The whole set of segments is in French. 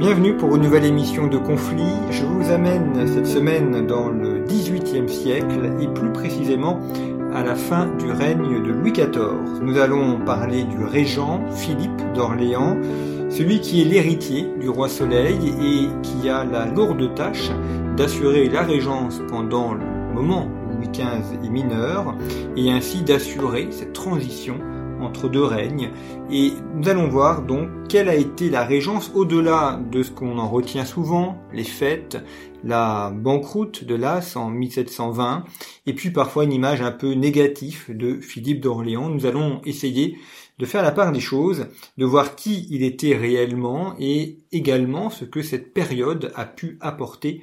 Bienvenue pour une nouvelle émission de Conflit. Je vous amène cette semaine dans le XVIIIe siècle et plus précisément à la fin du règne de Louis XIV. Nous allons parler du régent Philippe d'Orléans, celui qui est l'héritier du roi Soleil et qui a la lourde tâche d'assurer la régence pendant le moment où Louis XV est mineur et ainsi d'assurer cette transition entre deux règnes. Et nous allons voir donc quelle a été la régence au-delà de ce qu'on en retient souvent, les fêtes, la banqueroute de l'As en 1720, et puis parfois une image un peu négative de Philippe d'Orléans. Nous allons essayer de faire la part des choses, de voir qui il était réellement et également ce que cette période a pu apporter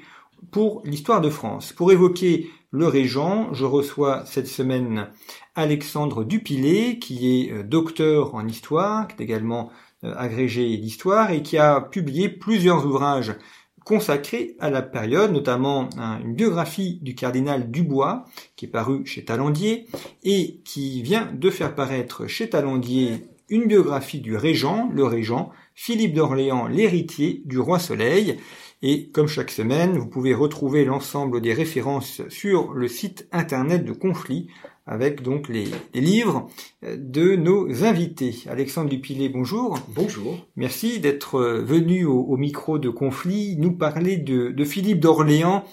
pour l'histoire de France. Pour évoquer le régent, je reçois cette semaine Alexandre Dupilet, qui est euh, docteur en histoire, qui est également euh, agrégé d'histoire et qui a publié plusieurs ouvrages consacrés à la période, notamment une biographie du cardinal Dubois, qui est paru chez Talandier, et qui vient de faire paraître chez Talandier une biographie du régent, le régent, Philippe d'Orléans, l'héritier du roi Soleil. Et comme chaque semaine, vous pouvez retrouver l'ensemble des références sur le site internet de Conflit avec donc les, livres de nos invités. Alexandre Dupilet, bonjour. Bonjour. Merci d'être venu au, micro de Conflit nous parler de, Philippe d'Orléans,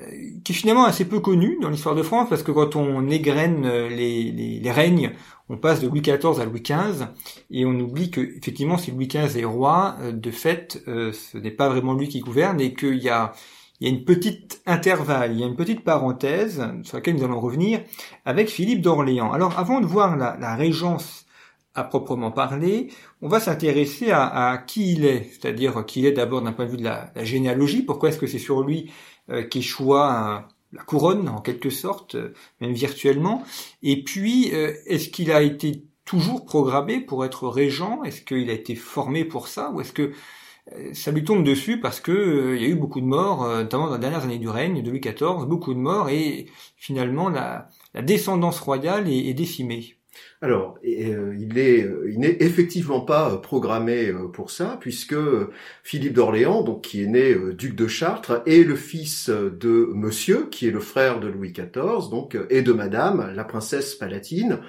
euh, qui est finalement assez peu connu dans l'histoire de France, parce que quand on égrène les, les, règnes, on passe de Louis XIV à Louis XV, et on oublie que effectivement si Louis XV est roi, euh, de fait, euh, ce n'est pas vraiment lui qui gouverne, et qu'il y a il y a une petite intervalle, il y a une petite parenthèse sur laquelle nous allons revenir avec Philippe d'Orléans. Alors avant de voir la, régence à proprement parler, on va s'intéresser à, qui il est, c'est-à-dire qui il est d'abord d'un point de vue de la, généalogie, pourquoi est-ce que c'est sur lui euh, qu'échoua la couronne en quelque sorte, euh, même virtuellement, et puis euh, est-ce qu'il a été toujours programmé pour être régent, est-ce qu'il a été formé pour ça, ou est-ce que euh, ça lui tombe dessus parce que euh, il y a eu beaucoup de morts, euh, notamment dans les dernières années du règne de Louis XIV, beaucoup de morts et finalement la, descendance royale est, décimée. Alors, il est, il n'est effectivement pas programmé pour ça, puisque Philippe d'Orléans, donc qui est né duc de Chartres, est le fils de Monsieur, qui est le frère de Louis XIV, donc et de Madame, la princesse Palatine.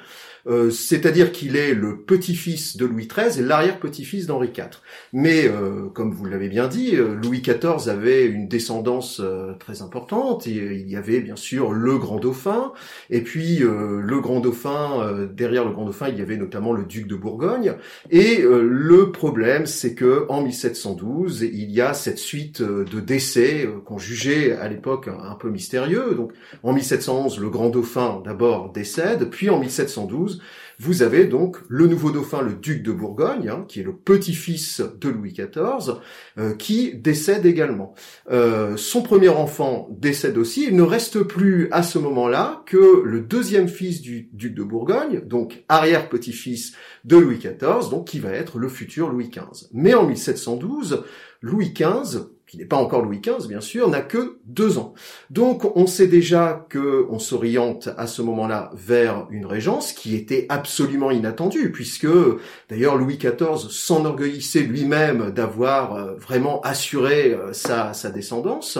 Euh, c'est-à-dire qu'il est le petit-fils de Louis XIII et l'arrière-petit-fils d'Henri IV. Mais, euh, comme vous l'avez bien dit, euh, Louis XIV avait une descendance très importante, et il y avait bien sûr le grand dauphin, et puis le grand dauphin, derrière le grand dauphin, il y avait notamment le duc de Bourgogne, et le problème, c'est que en 1712, il y a cette suite de décès qu'on jugeait à l'époque un peu mystérieux. Donc, en 1711, le grand dauphin d'abord décède, puis en 1712, vous avez donc le nouveau dauphin, le duc de Bourgogne, hein, qui est le petit-fils de Louis XIV, euh, qui décède également. Euh, son premier enfant décède aussi. Il ne reste plus à ce moment-là que le deuxième fils du duc de Bourgogne, donc arrière-petit-fils de Louis XIV, donc qui va être le futur Louis XV. Mais en 1712, Louis XV qui n'est pas encore Louis XV bien sûr, n'a que deux ans. Donc on sait déjà que on s'oriente à ce moment-là vers une régence qui était absolument inattendue, puisque d'ailleurs Louis XIV s'enorgueillissait lui-même d'avoir euh, vraiment assuré euh, sa, sa descendance.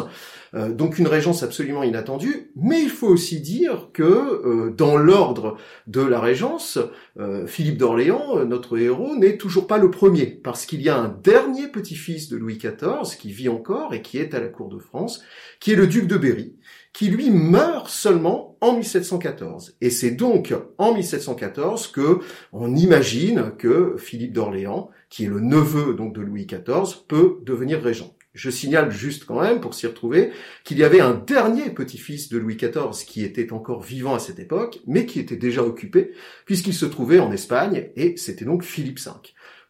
Euh, donc une régence absolument inattendue, mais il faut aussi dire que euh, dans l'ordre de la régence, euh, Philippe d'Orléans, notre héros, n'est toujours pas le premier, parce qu'il y a un dernier petit-fils de Louis XIV qui vit encore et qui est à la cour de France, qui est le duc de Berry, qui lui meurt seulement en 1714. Et c'est donc en 1714 que on imagine que Philippe d'Orléans, qui est le neveu donc de Louis XIV, peut devenir régent. Je signale juste quand même, pour s'y retrouver, qu'il y avait un dernier petit-fils de Louis XIV qui était encore vivant à cette époque, mais qui était déjà occupé, puisqu'il se trouvait en Espagne, et c'était donc Philippe V.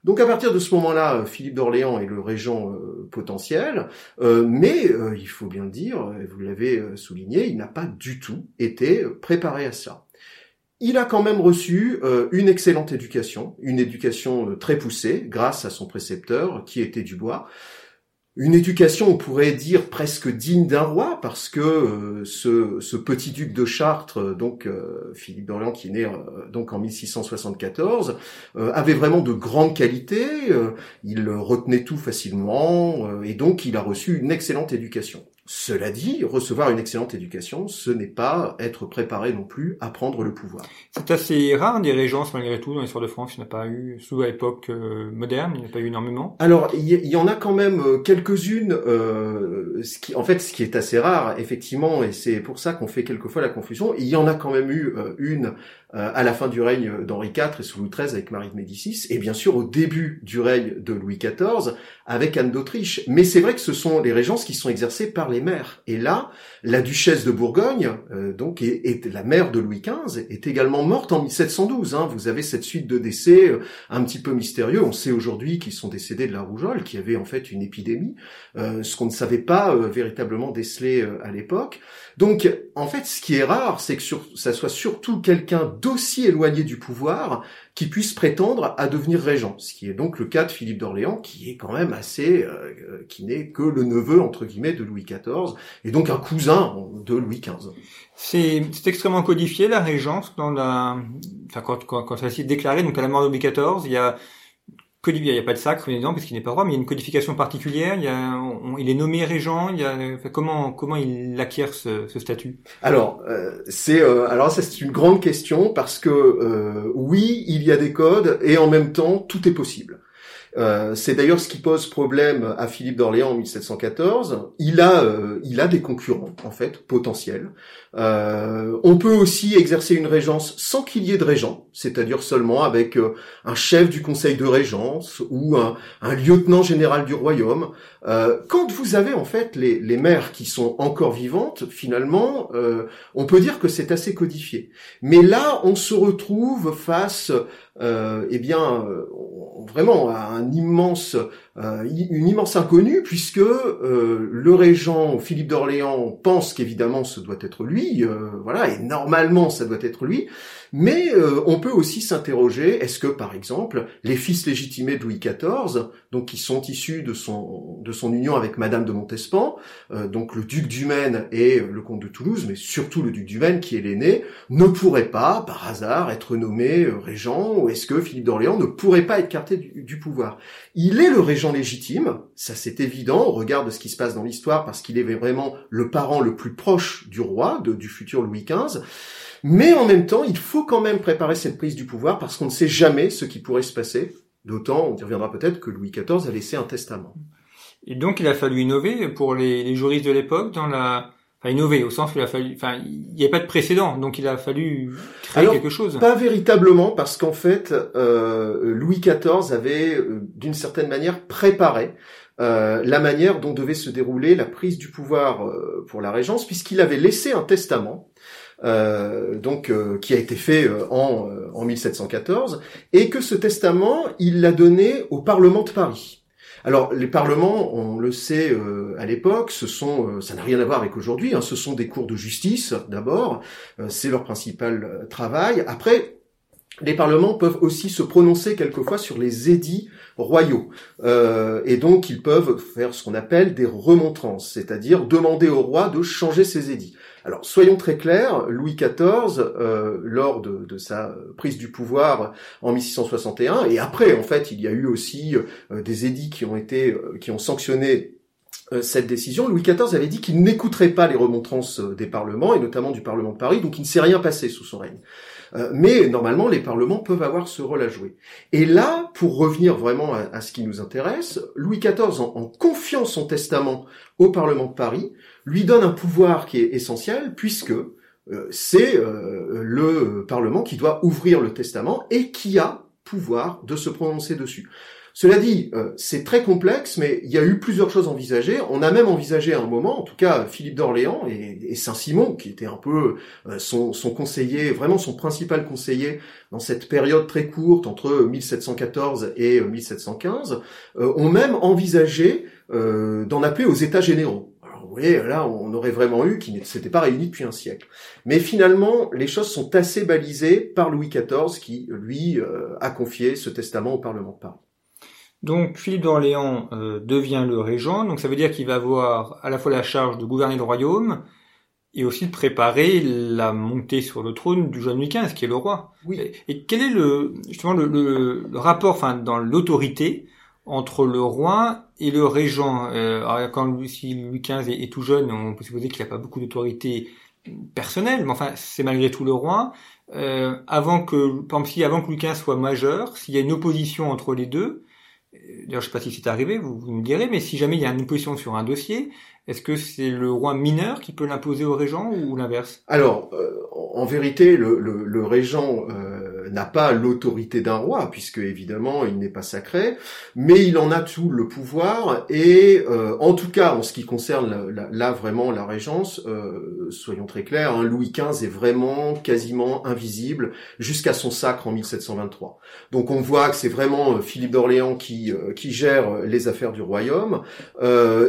Donc à partir de ce moment-là, euh, Philippe d'Orléans est le régent euh, potentiel, euh, mais il faut bien le dire, vous l'avez souligné, il n'a pas du tout été préparé à ça. Il a quand même reçu une excellente éducation, une éducation très poussée grâce à son précepteur qui était Dubois, une éducation, on pourrait dire presque digne d'un roi, parce que euh, ce, petit duc de Chartres, euh, donc euh, Philippe d'Orléans, qui est né donc en 1674, avait vraiment de grandes qualités. il retenait tout facilement, et donc il a reçu une excellente éducation. Cela dit, recevoir une excellente éducation, ce n'est pas être préparé non plus à prendre le pouvoir. C'est assez rare des régences malgré tout dans l'histoire de France. Il n'y a pas eu, sous l'époque euh, moderne, il n'y a pas eu énormément. Alors, il y, en a quand même euh, quelques-unes. Euh, ce qui, en fait, ce qui est assez rare, effectivement, et c'est pour ça qu'on fait quelquefois la confusion. Il y en a quand même eu une euh, à la fin du règne d'Henri IV et sous Louis XIII avec Marie de Médicis, et bien sûr au début du règne de Louis XIV avec Anne d'Autriche. Mais c'est vrai que ce sont les régences qui sont exercées par les mères. Et là, la duchesse de Bourgogne, euh, donc est, la mère de Louis XV, est également morte en 1712. Hein. Vous avez cette suite de décès euh, un petit peu mystérieux. On sait aujourd'hui qu'ils sont décédés de la rougeole, qui avait en fait une épidémie, ce qu'on ne savait pas véritablement déceler à l'époque. Donc, en fait, ce qui est rare, c'est que ça soit surtout quelqu'un d'aussi éloigné du pouvoir qui puisse prétendre à devenir régent. Ce qui est donc le cas de Philippe d'Orléans, qui est quand même assez, euh, qui n'est que le neveu entre guillemets de Louis XIV et donc un cousin de Louis XV. C'est extrêmement codifié la régence dans la, enfin quand quand, quand ça s'est déclaré donc à la mort de Louis XIV, il y a il n'y a pas de sacre évidemment parce qu'il n'est pas roi, mais il y a une codification particulière. Il, y a, il est nommé régent. Il y a, comment comment il acquiert ce, statut? Alors euh, c'est euh, alors c'est une grande question parce que euh, oui il y a des codes et en même temps tout est possible. Euh, c'est d'ailleurs ce qui pose problème à Philippe d'Orléans en 1714. Il a, euh, il a des concurrents en fait potentiels. Euh, on peut aussi exercer une régence sans qu'il y ait de régent, c'est-à-dire seulement avec un chef du conseil de régence ou un, lieutenant général du royaume. quand vous avez en fait les, les maires qui sont encore vivantes, finalement, on peut dire que c'est assez codifié. Mais là, on se retrouve face euh, eh bien, vraiment un immense, une immense inconnue, puisque euh, le régent Philippe d'Orléans pense qu'évidemment ce doit être lui, voilà, et normalement ça doit être lui, mais on peut aussi s'interroger, est-ce que par exemple les fils légitimés de Louis XIV, donc qui sont issus de son de son union avec Madame de Montespan, donc le duc du Maine et le comte de Toulouse, mais surtout le duc du Maine qui est l'aîné, ne pourraient pas par hasard être nommés régent est-ce que Philippe d'Orléans ne pourrait pas être carté du, pouvoir? Il est le régent légitime, ça c'est évident au regard de ce qui se passe dans l'histoire, parce qu'il est vraiment le parent le plus proche du roi, du futur Louis XV. Mais en même temps, il faut quand même préparer cette prise du pouvoir, parce qu'on ne sait jamais ce qui pourrait se passer. D'autant, on y reviendra peut-être, que Louis XIV a laissé un testament. Et donc, il a fallu innover pour les juristes de l'époque dans la enfin innover au sens où il a fallu, enfin il n'y a pas de précédent, donc il a fallu créer quelque chose. Pas véritablement, parce qu'en fait euh, Louis XIV avait euh, d'une certaine manière préparé euh, la manière dont devait se dérouler la prise du pouvoir euh, pour la régence, puisqu'il avait laissé un testament. Euh, donc qui a été fait en, en 1714 et que ce testament il l'a donné au Parlement de Paris. Alors les parlements, on le sait euh, à l'époque, ce sont, euh, ça n'a rien à voir avec aujourd'hui, hein, ce sont des cours de justice d'abord, euh, c'est leur principal travail. Après, les parlements peuvent aussi se prononcer quelquefois sur les édits royaux. et donc, ils peuvent faire ce qu'on appelle des remontrances, c'est-à-dire demander au roi de changer ses édits. Alors soyons très clairs, Louis XIV, euh, lors de, sa prise du pouvoir en 1661, et après en fait il y a eu aussi euh, des édits qui ont été euh, qui ont sanctionné cette décision, Louis XIV avait dit qu'il n'écouterait pas les remontrances des parlements, et notamment du Parlement de Paris, donc il ne s'est rien passé sous son règne. mais normalement, les parlements peuvent avoir ce rôle à jouer. Et là, pour revenir vraiment à, ce qui nous intéresse, Louis XIV, en confiant son testament au Parlement de Paris, lui donne un pouvoir qui est essentiel puisque euh, c'est euh, le Parlement qui doit ouvrir le testament et qui a pouvoir de se prononcer dessus. Cela dit, euh, c'est très complexe, mais il y a eu plusieurs choses envisagées. On a même envisagé à un moment, en tout cas Philippe d'Orléans et, Saint-Simon, qui était un peu son, conseiller, vraiment son principal conseiller dans cette période très courte entre 1714 et 1715, euh, ont même envisagé d'en appeler aux États généraux. Voyez, là, on aurait vraiment eu qui ne s'était pas réuni depuis un siècle. Mais finalement, les choses sont assez balisées par Louis XIV, qui lui a confié ce testament au Parlement de Paris. Donc Philippe d'Orléans euh, devient le régent, donc ça veut dire qu'il va avoir à la fois la charge de gouverner le royaume et aussi de préparer la montée sur le trône du jeune Louis XV, qui est le roi. Oui. Et, quel est le justement le, rapport, enfin dans l'autorité entre le roi et le régent euh, alors, Quand Louis, XV est, tout jeune, on peut supposer qu'il n'a pas beaucoup d'autorité personnelle, mais enfin c'est malgré tout le roi. Euh, avant que, par exemple, si avant que Louis XV soit majeur, s'il y a une opposition entre les deux, D'ailleurs, je sais pas si c'est arrivé, vous, me direz, mais si jamais il y a une opposition sur un dossier, est-ce que c'est le roi mineur qui peut l'imposer au régent ou l'inverse? Alors, euh, en vérité, le, le, le régent euh, n'a pas l'autorité d'un roi, puisque évidemment il n'est pas sacré, mais il en a tout le pouvoir, et euh, en tout cas en ce qui concerne là vraiment la régence, euh, soyons très clairs, hein, Louis XV est vraiment quasiment invisible jusqu'à son sacre en 1723. Donc on voit que c'est vraiment euh, Philippe d'Orléans qui, qui gère les affaires du royaume,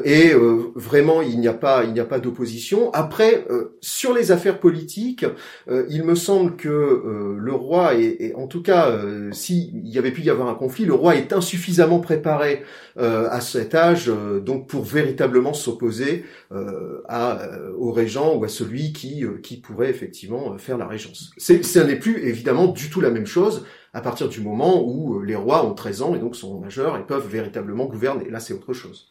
et vraiment il n'y a pas il n'y a pas d'opposition. Après, sur les affaires politiques, il me semble que le roi est et, en tout cas, euh, s'il y avait pu y avoir un conflit, le roi est insuffisamment préparé euh, à cet âge, euh, donc pour véritablement s'opposer à, au régent ou à celui qui, qui pourrait effectivement faire la régence. Ce n'est plus évidemment du tout la même chose à partir du moment où les rois ont 13 ans et donc sont majeurs et peuvent véritablement gouverner. Là, c'est autre chose.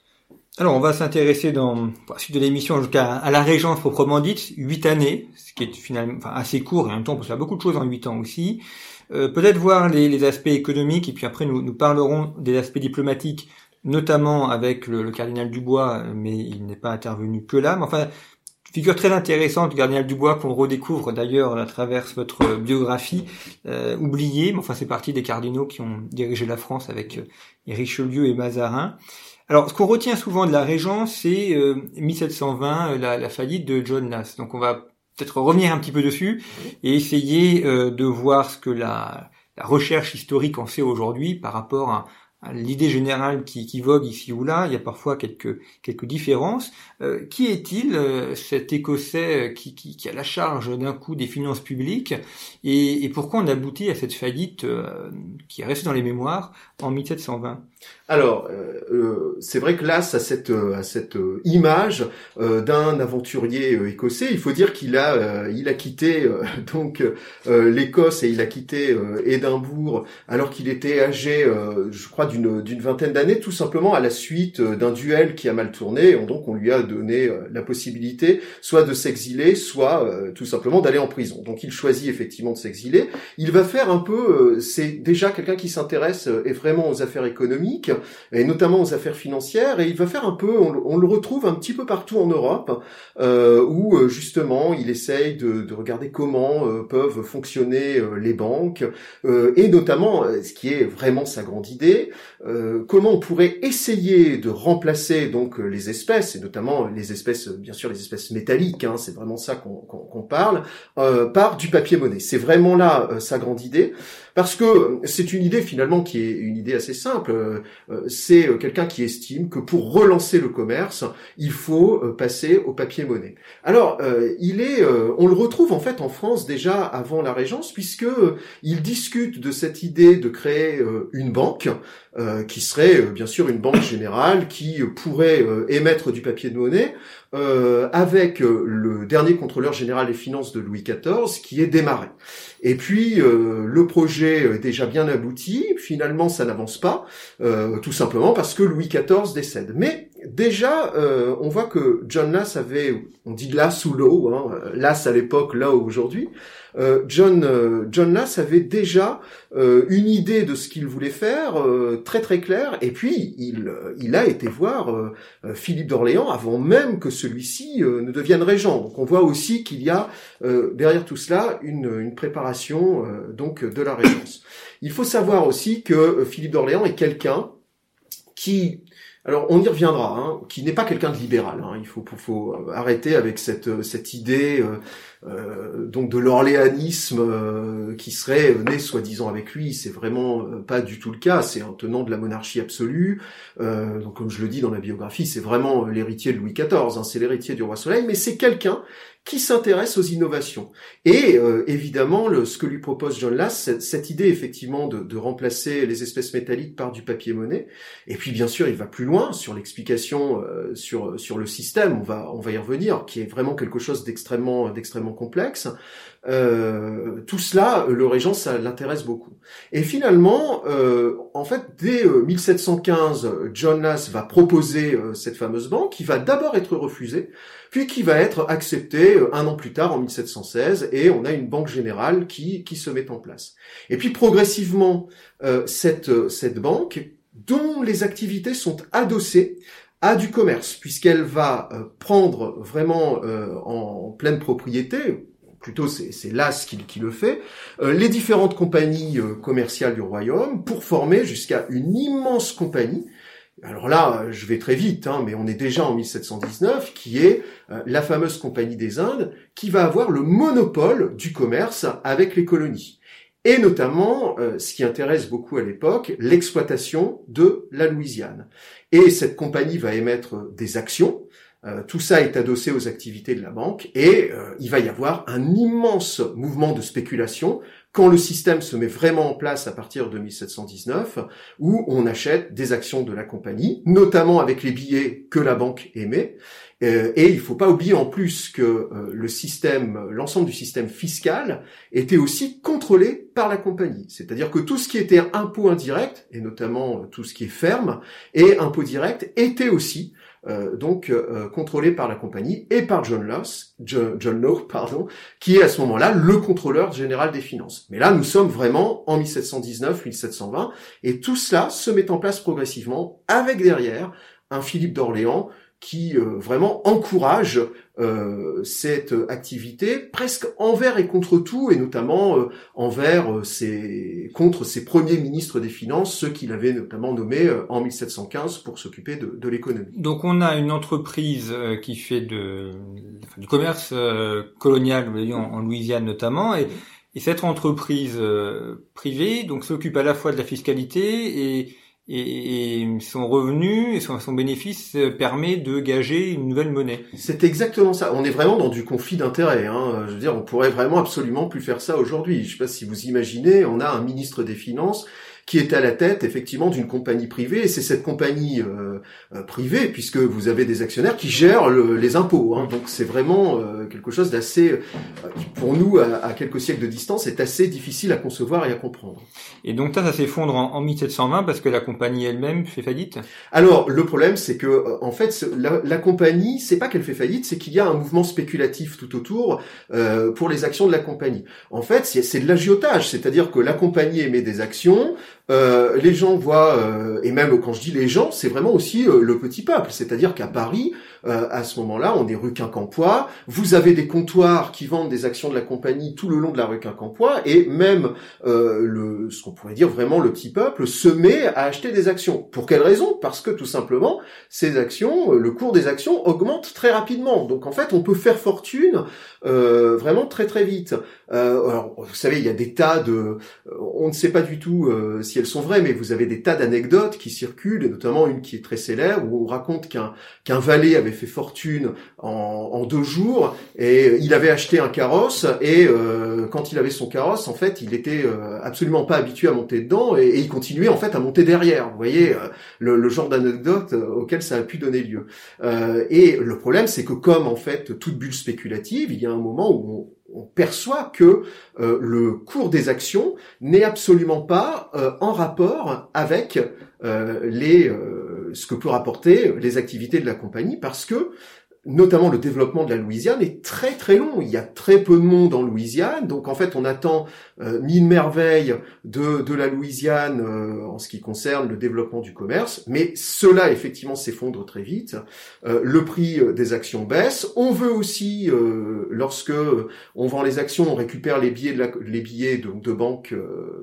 Alors, on va s'intéresser dans la suite de l'émission jusqu'à à la régence proprement dite, huit années, ce qui est finalement assez court et en même temps on peut faire beaucoup de choses en huit ans aussi. Euh, peut-être voir les, aspects économiques et puis après nous, nous parlerons des aspects diplomatiques, notamment avec le, cardinal Dubois, mais il n'est pas intervenu que là. Mais enfin, figure très intéressante, le cardinal Dubois, qu'on redécouvre d'ailleurs à travers votre biographie, euh, oubliée, mais enfin c'est partie des cardinaux qui ont dirigé la France avec euh, Richelieu et Mazarin. Alors, ce qu'on retient souvent de la Régence, c'est 1720, la, la, faillite de John Nass. Donc, on va peut-être revenir un petit peu dessus et essayer euh, de voir ce que la, recherche historique en sait aujourd'hui par rapport à, l'idée générale qui, qui, vogue ici ou là. Il y a parfois quelques, quelques différences. Euh, qui est-il, euh, cet Écossais qui, qui, qui, a la charge d'un coup des finances publiques et, pourquoi on aboutit à cette faillite qui est restée dans les mémoires en 1720 alors, euh, euh, c'est vrai que là, ça cette, à cette euh, image d'un aventurier écossais. Il faut dire qu'il a, il a quitté donc l'Écosse et il a quitté Édimbourg alors qu'il était âgé, je crois, d'une d'une vingtaine d'années, tout simplement à la suite d'un duel qui a mal tourné. Et donc, on lui a donné la possibilité soit de s'exiler, soit tout simplement d'aller en prison. Donc, il choisit effectivement de s'exiler. Il va faire un peu, c'est déjà quelqu'un qui s'intéresse et vraiment aux affaires économiques et notamment aux affaires financières, et il va faire un peu, on, le retrouve un petit peu partout en Europe, euh, où euh, justement il essaye de, regarder comment euh, peuvent fonctionner les banques, et notamment, ce qui est vraiment sa grande idée, comment on pourrait essayer de remplacer donc les espèces, et notamment les espèces, bien sûr les espèces métalliques, hein, c'est vraiment ça qu'on parle, par du papier monnaie. C'est vraiment là sa grande idée. Parce que c'est une idée finalement qui est une idée assez simple. Euh, c'est euh, quelqu'un qui estime que pour relancer le commerce, il faut euh, passer au papier monnaie. Alors, il est, on le retrouve en fait en France déjà avant la Régence, puisque il discute de cette idée de créer une banque qui serait bien sûr une banque générale qui pourrait émettre du papier de monnaie avec le dernier contrôleur général des finances de Louis XIV qui est démarré. Et puis euh, le projet est déjà bien abouti, finalement ça n'avance pas, euh, tout simplement parce que Louis XIV décède. Mais déjà, euh, on voit que John Lass avait, on dit Lass ou l'eau, hein, Lass à l'époque, là aujourd'hui, euh, John, euh, John Lass avait déjà euh, une idée de ce qu'il voulait faire, très très claire, et puis il, il a été voir Philippe d'Orléans avant même que celui-ci ne devienne régent. Donc on voit aussi qu'il y a derrière tout cela une, une préparation donc de la régence. Il faut savoir aussi que Philippe d'Orléans est quelqu'un qui alors on y reviendra, hein, qui n'est pas quelqu'un de libéral. Hein. il faut, arrêter avec cette, cette idée euh, euh donc de l'orléanisme euh, qui serait né soi-disant avec lui. C'est vraiment euh, pas du tout le cas. C'est un tenant de la monarchie absolue. donc comme je le dis dans la biographie, c'est vraiment l'héritier de Louis XIV. Hein, c'est l'héritier du roi Soleil, mais c'est quelqu'un qui s'intéresse aux innovations. Et euh, évidemment, le, ce que lui propose John Lass, cette, idée effectivement de, remplacer les espèces métalliques par du papier-monnaie. Et puis bien sûr, il va plus loin sur l'explication euh, sur sur le système. On va on va y revenir, qui est vraiment quelque chose d'extrêmement d'extrêmement complexe. Euh, tout cela, le régent, ça l'intéresse beaucoup. Et finalement, euh, en fait, dès 1715, John Lass va proposer cette fameuse banque, qui va d'abord être refusée, puis qui va être accepté euh, un an plus tard en 1716 et on a une banque générale qui, qui se met en place. Et puis progressivement, euh, cette, euh, cette banque, dont les activités sont adossées à du commerce, puisqu'elle va prendre vraiment en pleine propriété, plutôt c'est l'AS qui, qui, le fait, les différentes compagnies commerciales du royaume pour former jusqu'à une immense compagnie alors là, je vais très vite, hein, mais on est déjà en 1719, qui est euh, la fameuse Compagnie des Indes, qui va avoir le monopole du commerce avec les colonies. Et notamment, euh, ce qui intéresse beaucoup à l'époque, l'exploitation de la Louisiane. Et cette compagnie va émettre des actions, euh, tout ça est adossé aux activités de la banque et il va y avoir un immense mouvement de spéculation quand le système se met vraiment en place à partir de 1719, où on achète des actions de la compagnie, notamment avec les billets que la banque émet. Euh, et il ne faut pas oublier en plus que euh, l'ensemble du système fiscal était aussi contrôlé par la compagnie. C'est-à-dire que tout ce qui était impôt indirect, et notamment euh, tout ce qui est ferme, et impôt direct, était aussi euh, donc euh, contrôlé par la compagnie et par John Loss, John, John Law, pardon, qui est à ce moment-là le contrôleur général des finances. Mais là, nous sommes vraiment en 1719-1720, et tout cela se met en place progressivement, avec derrière un Philippe d'Orléans qui euh, vraiment encourage euh, cette activité presque envers et contre tout, et notamment euh, envers ses, contre ses premiers ministres des Finances, ceux qu'il avait notamment nommés en 1715 pour s'occuper de, de l'économie. Donc on a une entreprise qui fait de, du commerce colonial, en, en Louisiane notamment, et, et cette entreprise privée donc s'occupe à la fois de la fiscalité et et, son revenu et son, son, bénéfice permet de gager une nouvelle monnaie. C'est exactement ça. On est vraiment dans du conflit d'intérêts. Hein. Je veux dire, on pourrait vraiment absolument plus faire ça aujourd'hui. Je ne sais pas si vous imaginez, on a un ministre des Finances qui est à la tête effectivement d'une compagnie privée, et c'est cette compagnie euh, euh, privée, puisque vous avez des actionnaires qui gèrent les impôts. Hein. Donc c'est vraiment euh, quelque chose d'assez, qui pour nous, à, quelques siècles de distance, est assez difficile à concevoir et à comprendre. Et donc ça, ça s'effondre en, 1720 parce que la compagnie elle-même fait faillite? Alors le problème, c'est que en fait, la, la compagnie, c'est pas qu'elle fait faillite, c'est qu'il y a un mouvement spéculatif tout autour pour les actions de la compagnie. En fait, c'est de l'agiotage, c'est-à-dire que la compagnie émet des actions, euh, les gens voient, euh, et même quand je dis les gens, c'est vraiment aussi euh, le petit peuple. C'est-à-dire qu'à Paris, à ce moment-là, on est rue Quincampoix. Vous avez des comptoirs qui vendent des actions de la compagnie tout le long de la rue Quincampoix, et même le, ce qu'on pourrait dire vraiment le petit peuple se met à acheter des actions. Pour quelle raison? Parce que tout simplement, ces actions, le cours des actions augmente très rapidement. Donc en fait, on peut faire fortune vraiment très très vite. Alors, vous savez, il y a des tas de, on ne sait pas du tout si elles sont vraies, mais vous avez des tas d'anecdotes qui circulent, et notamment une qui est très célèbre, où on raconte qu'un qu'un valet avait fait fortune en, en, deux jours, et il avait acheté un carrosse, et euh, quand il avait son carrosse, en fait, il était euh, absolument pas habitué à monter dedans, et, il continuait en fait à monter derrière. Vous voyez euh, le, le, genre d'anecdote auquel ça a pu donner lieu. et le problème, c'est que comme en fait toute bulle spéculative, il y a un moment où on, on perçoit que euh, le cours des actions n'est absolument pas euh, en rapport avec euh, les, ce que peut rapporter les activités de la compagnie, parce que notamment le développement de la Louisiane est très très long. Il y a très peu de monde en Louisiane, donc en fait on attend euh, mille merveilles de, de la Louisiane euh, en ce qui concerne le développement du commerce, mais cela effectivement s'effondre très vite. Euh, le prix des actions baisse. On veut aussi, lorsque on vend les actions, on récupère les billets de, les billets de banque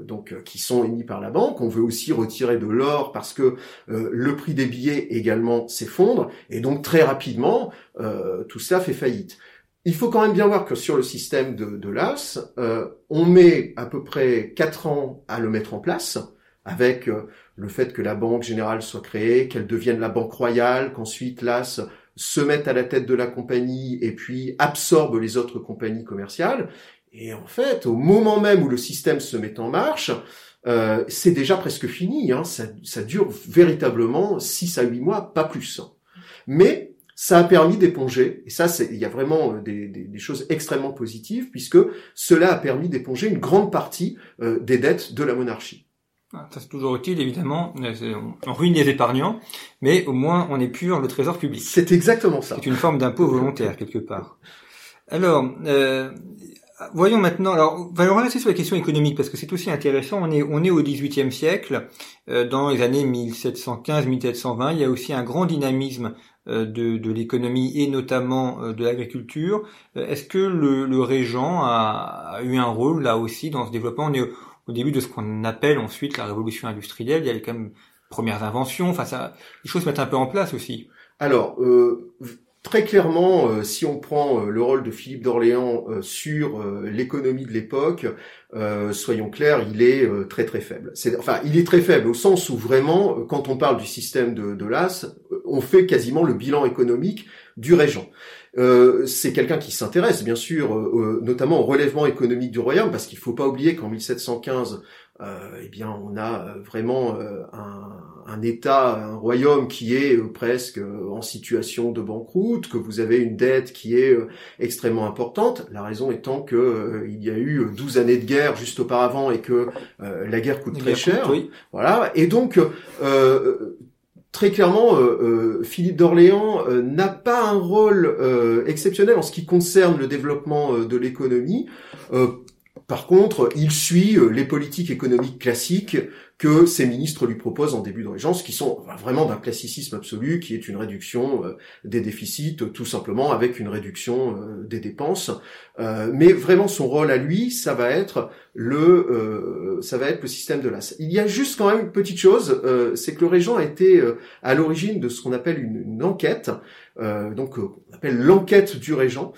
donc qui sont émis par la banque. On veut aussi retirer de l'or parce que le prix des billets également s'effondre et donc très rapidement euh, tout ça fait faillite. Il faut quand même bien voir que sur le système de, de l'AS, euh, on met à peu près quatre ans à le mettre en place, avec euh, le fait que la Banque Générale soit créée, qu'elle devienne la Banque Royale, qu'ensuite l'AS se mette à la tête de la compagnie et puis absorbe les autres compagnies commerciales. Et en fait, au moment même où le système se met en marche, euh, c'est déjà presque fini. Hein. Ça, ça, dure véritablement 6 à 8 mois, pas plus. Mais ça a permis d'éponger, et ça, il y a vraiment euh, des, des, choses extrêmement positives, puisque cela a permis d'éponger une grande partie euh, des dettes de la monarchie. Ah, ça c'est toujours utile, évidemment. Euh, on ruine les épargnants, mais au moins on épure le trésor public. C'est exactement ça. C'est une forme d'impôt volontaire quelque part. Alors, euh, voyons maintenant. Alors, on va rester sur la question économique parce que c'est aussi intéressant. On est on est au XVIIIe siècle, dans les années 1715-1720. Il y a aussi un grand dynamisme euh, de, de l'économie et notamment euh, de l'agriculture. Euh, est-ce que le, le régent a, a, eu un rôle là aussi dans ce développement? On est au, début de ce qu'on appelle ensuite la révolution industrielle. Il y a quand même premières inventions. Enfin, ça, les choses se mettent un peu en place aussi. Alors, euh, Très clairement, si on prend le rôle de Philippe d'Orléans sur l'économie de l'époque, soyons clairs, il est très très faible. Enfin, il est très faible au sens où vraiment, quand on parle du système de, l'AS, on fait quasiment le bilan économique du régent. Euh, c'est quelqu'un qui s'intéresse bien sûr, euh, notamment au relèvement économique du royaume, parce qu'il faut pas oublier qu'en 1715, euh, eh bien, on a vraiment un, un, État, un royaume qui est presque en situation de banqueroute, que vous avez une dette qui est extrêmement importante. La raison étant que il y a eu 12 années de guerre juste auparavant et que la guerre coûte très cher. Voilà. Et donc très clairement, euh, euh, Philippe d'Orléans euh, n'a pas un rôle exceptionnel en ce qui concerne le développement de l'économie. Par contre, il suit les politiques économiques classiques que ses ministres lui proposent en début de régence, qui sont vraiment d'un classicisme absolu, qui est une réduction euh, des déficits, tout simplement avec une réduction euh, des dépenses. Euh, mais vraiment, son rôle à lui, ça va être le, ça va être le système de l'as. Il y a juste quand même une petite chose, c'est que le régent a été à l'origine de ce qu'on appelle une, enquête donc on appelle l'enquête du régent,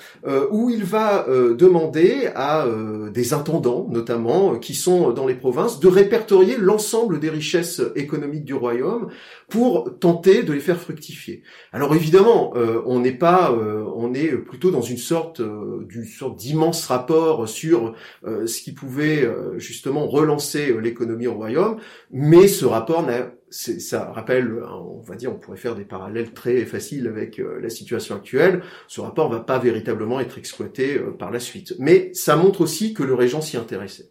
où il va demander à des intendants, notamment, qui sont dans les provinces, de répertorier l'ensemble des richesses économiques du royaume pour tenter de les faire fructifier. Alors évidemment, on n'est pas, on est plutôt dans une sorte, d'une sorte d'immense rapport sur ce qui pouvait justement relancer l'économie au royaume, mais ce rapport n'a ça rappelle, on va dire, on pourrait faire des parallèles très faciles avec euh, la situation actuelle. Ce rapport va pas véritablement être exploité euh, par la suite, mais ça montre aussi que le régent s'y intéressait.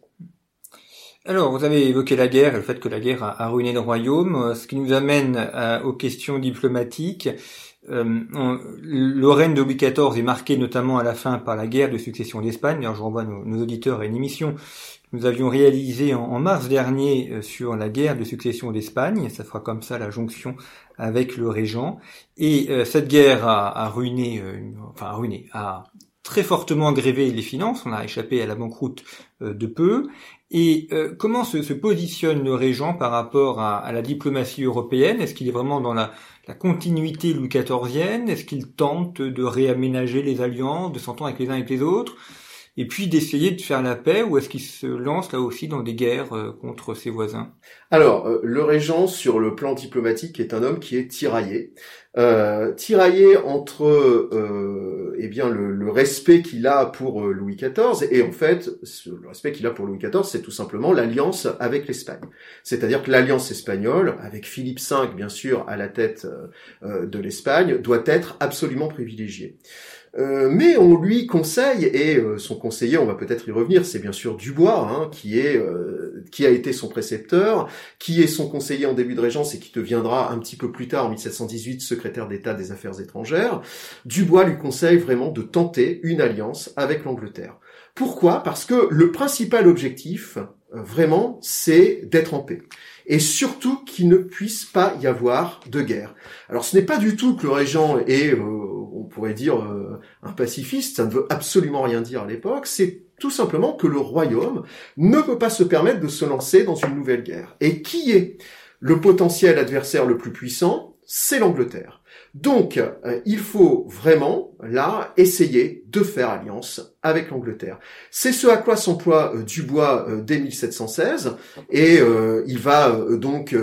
Alors, vous avez évoqué la guerre et le fait que la guerre a, ruiné le royaume, euh, ce qui nous amène aux questions diplomatiques. le règne de Louis XIV est marqué notamment à la fin par la guerre de succession d'Espagne. Alors, je renvoie nos, auditeurs à une émission nous avions réalisé en, mars dernier euh, sur la guerre de succession d'Espagne. Ça fera comme ça la jonction avec le régent. Et euh, cette guerre a, ruiné, euh, enfin a ruiné, a très fortement grévé les finances. On a échappé à la banqueroute de peu. Et comment se, positionne le régent par rapport à, la diplomatie européenne? Est-ce qu'il est vraiment dans la, la continuité Louis XIVienne Est-ce qu'il tente de réaménager les alliances, de s'entendre avec les uns et les autres? Et puis d'essayer de faire la paix ou est-ce qu'il se lance là aussi dans des guerres euh, contre ses voisins? Alors, euh, le régent sur le plan diplomatique est un homme qui est tiraillé. Euh, tiraillé entre euh, eh bien le, le respect qu'il a pour Louis XIV et en fait le respect qu'il a pour Louis XIV c'est tout simplement l'alliance avec l'Espagne. C'est-à-dire que l'alliance espagnole avec Philippe V bien sûr à la tête de l'Espagne doit être absolument privilégiée Euh, mais on lui conseille, et euh, son conseiller, on va peut-être y revenir, c'est bien sûr Dubois, hein, qui est euh, qui a été son précepteur, qui est son conseiller en début de régence et qui deviendra un petit peu plus tard, en 1718, secrétaire d'État des Affaires étrangères. Dubois lui conseille vraiment de tenter une alliance avec l'Angleterre. Pourquoi? Parce que le principal objectif, vraiment, c'est d'être en paix et surtout qu'il ne puisse pas y avoir de guerre. Alors ce n'est pas du tout que le régent est, euh, on pourrait dire, euh, un pacifiste, ça ne veut absolument rien dire à l'époque, c'est tout simplement que le royaume ne peut pas se permettre de se lancer dans une nouvelle guerre. Et qui est le potentiel adversaire le plus puissant? C'est l'Angleterre. Donc, euh, il faut vraiment, là, essayer de faire alliance avec l'Angleterre. C'est ce à quoi s'emploie euh, Dubois euh, dès 1716, et il va donc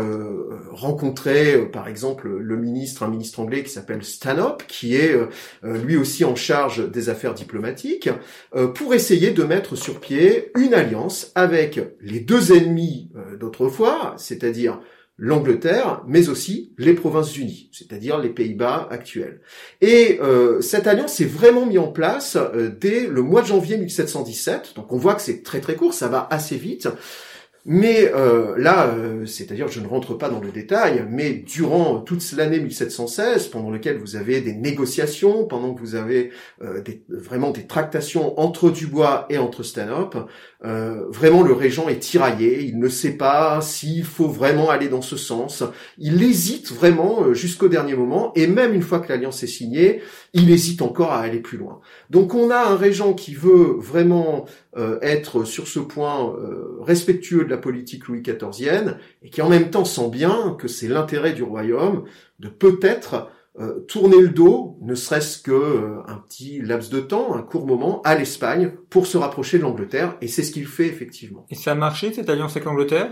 rencontrer, par exemple, le ministre, un ministre anglais qui s'appelle Stanhope, qui est lui aussi en charge des affaires diplomatiques, pour essayer de mettre sur pied une alliance avec les deux ennemis d'autrefois, c'est-à-dire l'Angleterre, mais aussi les Provinces-Unies, c'est-à-dire les Pays-Bas actuels. Et euh, cette alliance est vraiment mise en place euh, dès le mois de janvier 1717, donc on voit que c'est très très court, ça va assez vite. Mais euh, là, euh, c'est-à-dire, je ne rentre pas dans le détail, mais durant toute l'année 1716, pendant lequel vous avez des négociations, pendant que vous avez euh, des, vraiment des tractations entre Dubois et entre Stanhope, vraiment le régent est tiraillé, il ne sait pas s'il faut vraiment aller dans ce sens, il hésite vraiment jusqu'au dernier moment, et même une fois que l'alliance est signée, il hésite encore à aller plus loin. Donc on a un régent qui veut vraiment être sur ce point respectueux de la politique Louis XIVienne et qui en même temps sent bien que c'est l'intérêt du royaume de peut-être euh, tourner le dos, ne serait-ce que euh, un petit laps de temps, un court moment, à l'Espagne pour se rapprocher de l'Angleterre, et c'est ce qu'il fait effectivement. Et ça a marché cette alliance avec l'Angleterre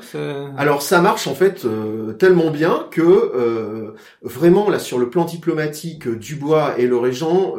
Alors ça marche en fait euh, tellement bien que vraiment là sur le plan diplomatique, Dubois et le régent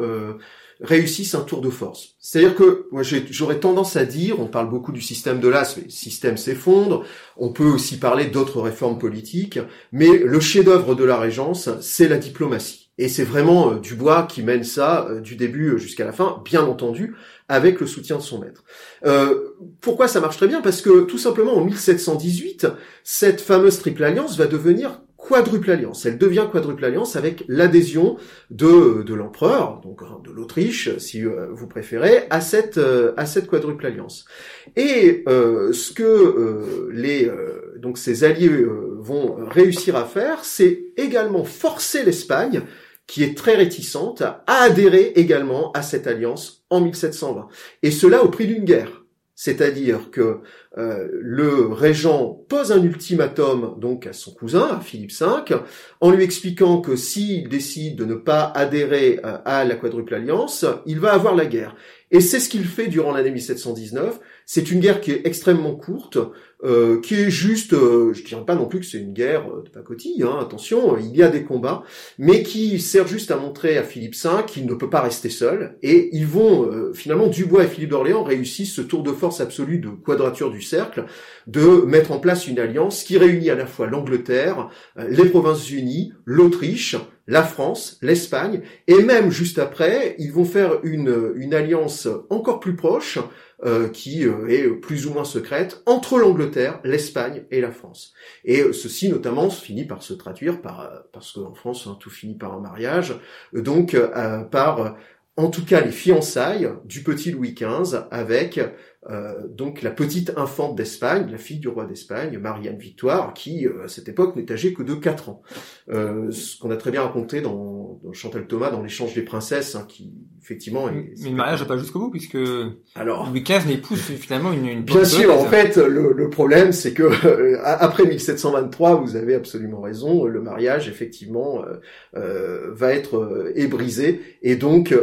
réussissent un tour de force. C'est-à-dire que moi j'aurais tendance à dire, on parle beaucoup du système de l'as, le système s'effondre, on peut aussi parler d'autres réformes politiques, mais le chef-d'œuvre de la Régence, c'est la diplomatie. Et c'est vraiment euh, Dubois qui mène ça euh, du début jusqu'à la fin, bien entendu, avec le soutien de son maître. Euh, pourquoi ça marche très bien? Parce que tout simplement en 1718, cette fameuse triple alliance va devenir quadruple alliance. Elle devient quadruple alliance avec l'adhésion de, de l'empereur, donc hein, de l'Autriche, si euh, vous préférez, à cette, euh, à cette quadruple alliance. Et euh, ce que les donc ces alliés vont réussir à faire, c'est également forcer l'Espagne qui est très réticente, à adhérer également à cette alliance en 1720. Et cela au prix d'une guerre. C'est-à-dire que euh, le régent pose un ultimatum donc à son cousin, à Philippe V, en lui expliquant que s'il décide de ne pas adhérer euh, à la quadruple alliance, il va avoir la guerre. Et c'est ce qu'il fait durant l'année 1719. C'est une guerre qui est extrêmement courte, euh, qui est juste, euh, je dirais pas non plus que c'est une guerre euh, de pacotille, hein, attention, il y a des combats, mais qui sert juste à montrer à Philippe V qu'il ne peut pas rester seul, et ils vont, finalement, Dubois et Philippe d'Orléans réussissent ce tour de force absolu de quadrature du cercle, de mettre en place une alliance qui réunit à la fois l'Angleterre, les Provinces-Unies, l'Autriche, la France, l'Espagne, et même juste après, ils vont faire une, alliance encore plus proche, euh, qui euh, est plus ou moins secrète entre l'Angleterre, l'Espagne et la France. Et euh, ceci notamment finit par se traduire par, parce qu'en France hein, tout finit par un mariage, donc par en tout cas les fiançailles du petit Louis XV avec euh, donc la petite infante d'Espagne, la fille du roi d'Espagne, Marianne Victoire, qui euh, à cette époque n'est âgée que de 4 ans. Euh, ce qu'on a très bien raconté dans, dans Chantal Thomas, dans l'échange des princesses, hein, qui effectivement... Est, mais le mariage n'a pas jusqu'au bout, puisque Alors, Louis XV n'épouse finalement une... une bien sûr, en fait, le, le problème, c'est que après 1723, vous avez absolument raison, le mariage, effectivement, va être ébrisé, et donc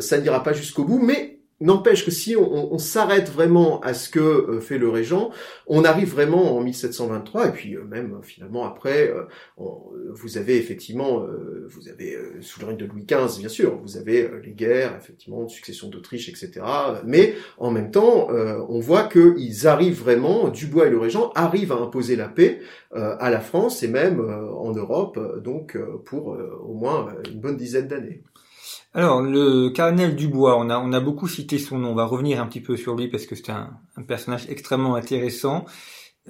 ça n'ira pas jusqu'au bout, mais N'empêche que si on, s'arrête vraiment à ce que euh, fait le régent, on arrive vraiment en 1723 et puis euh, même finalement après, euh, vous avez effectivement, vous avez sous le règne de Louis XV bien sûr, vous avez les guerres, effectivement, succession d'Autriche, etc. Mais en même temps, on voit qu'ils arrivent vraiment, Dubois et le régent arrivent à imposer la paix à la France et même en Europe, donc pour au moins une bonne dizaine d'années. Alors, le cardinal Dubois, on a, beaucoup cité son nom. On va revenir un petit peu sur lui parce que c'est un, personnage extrêmement intéressant.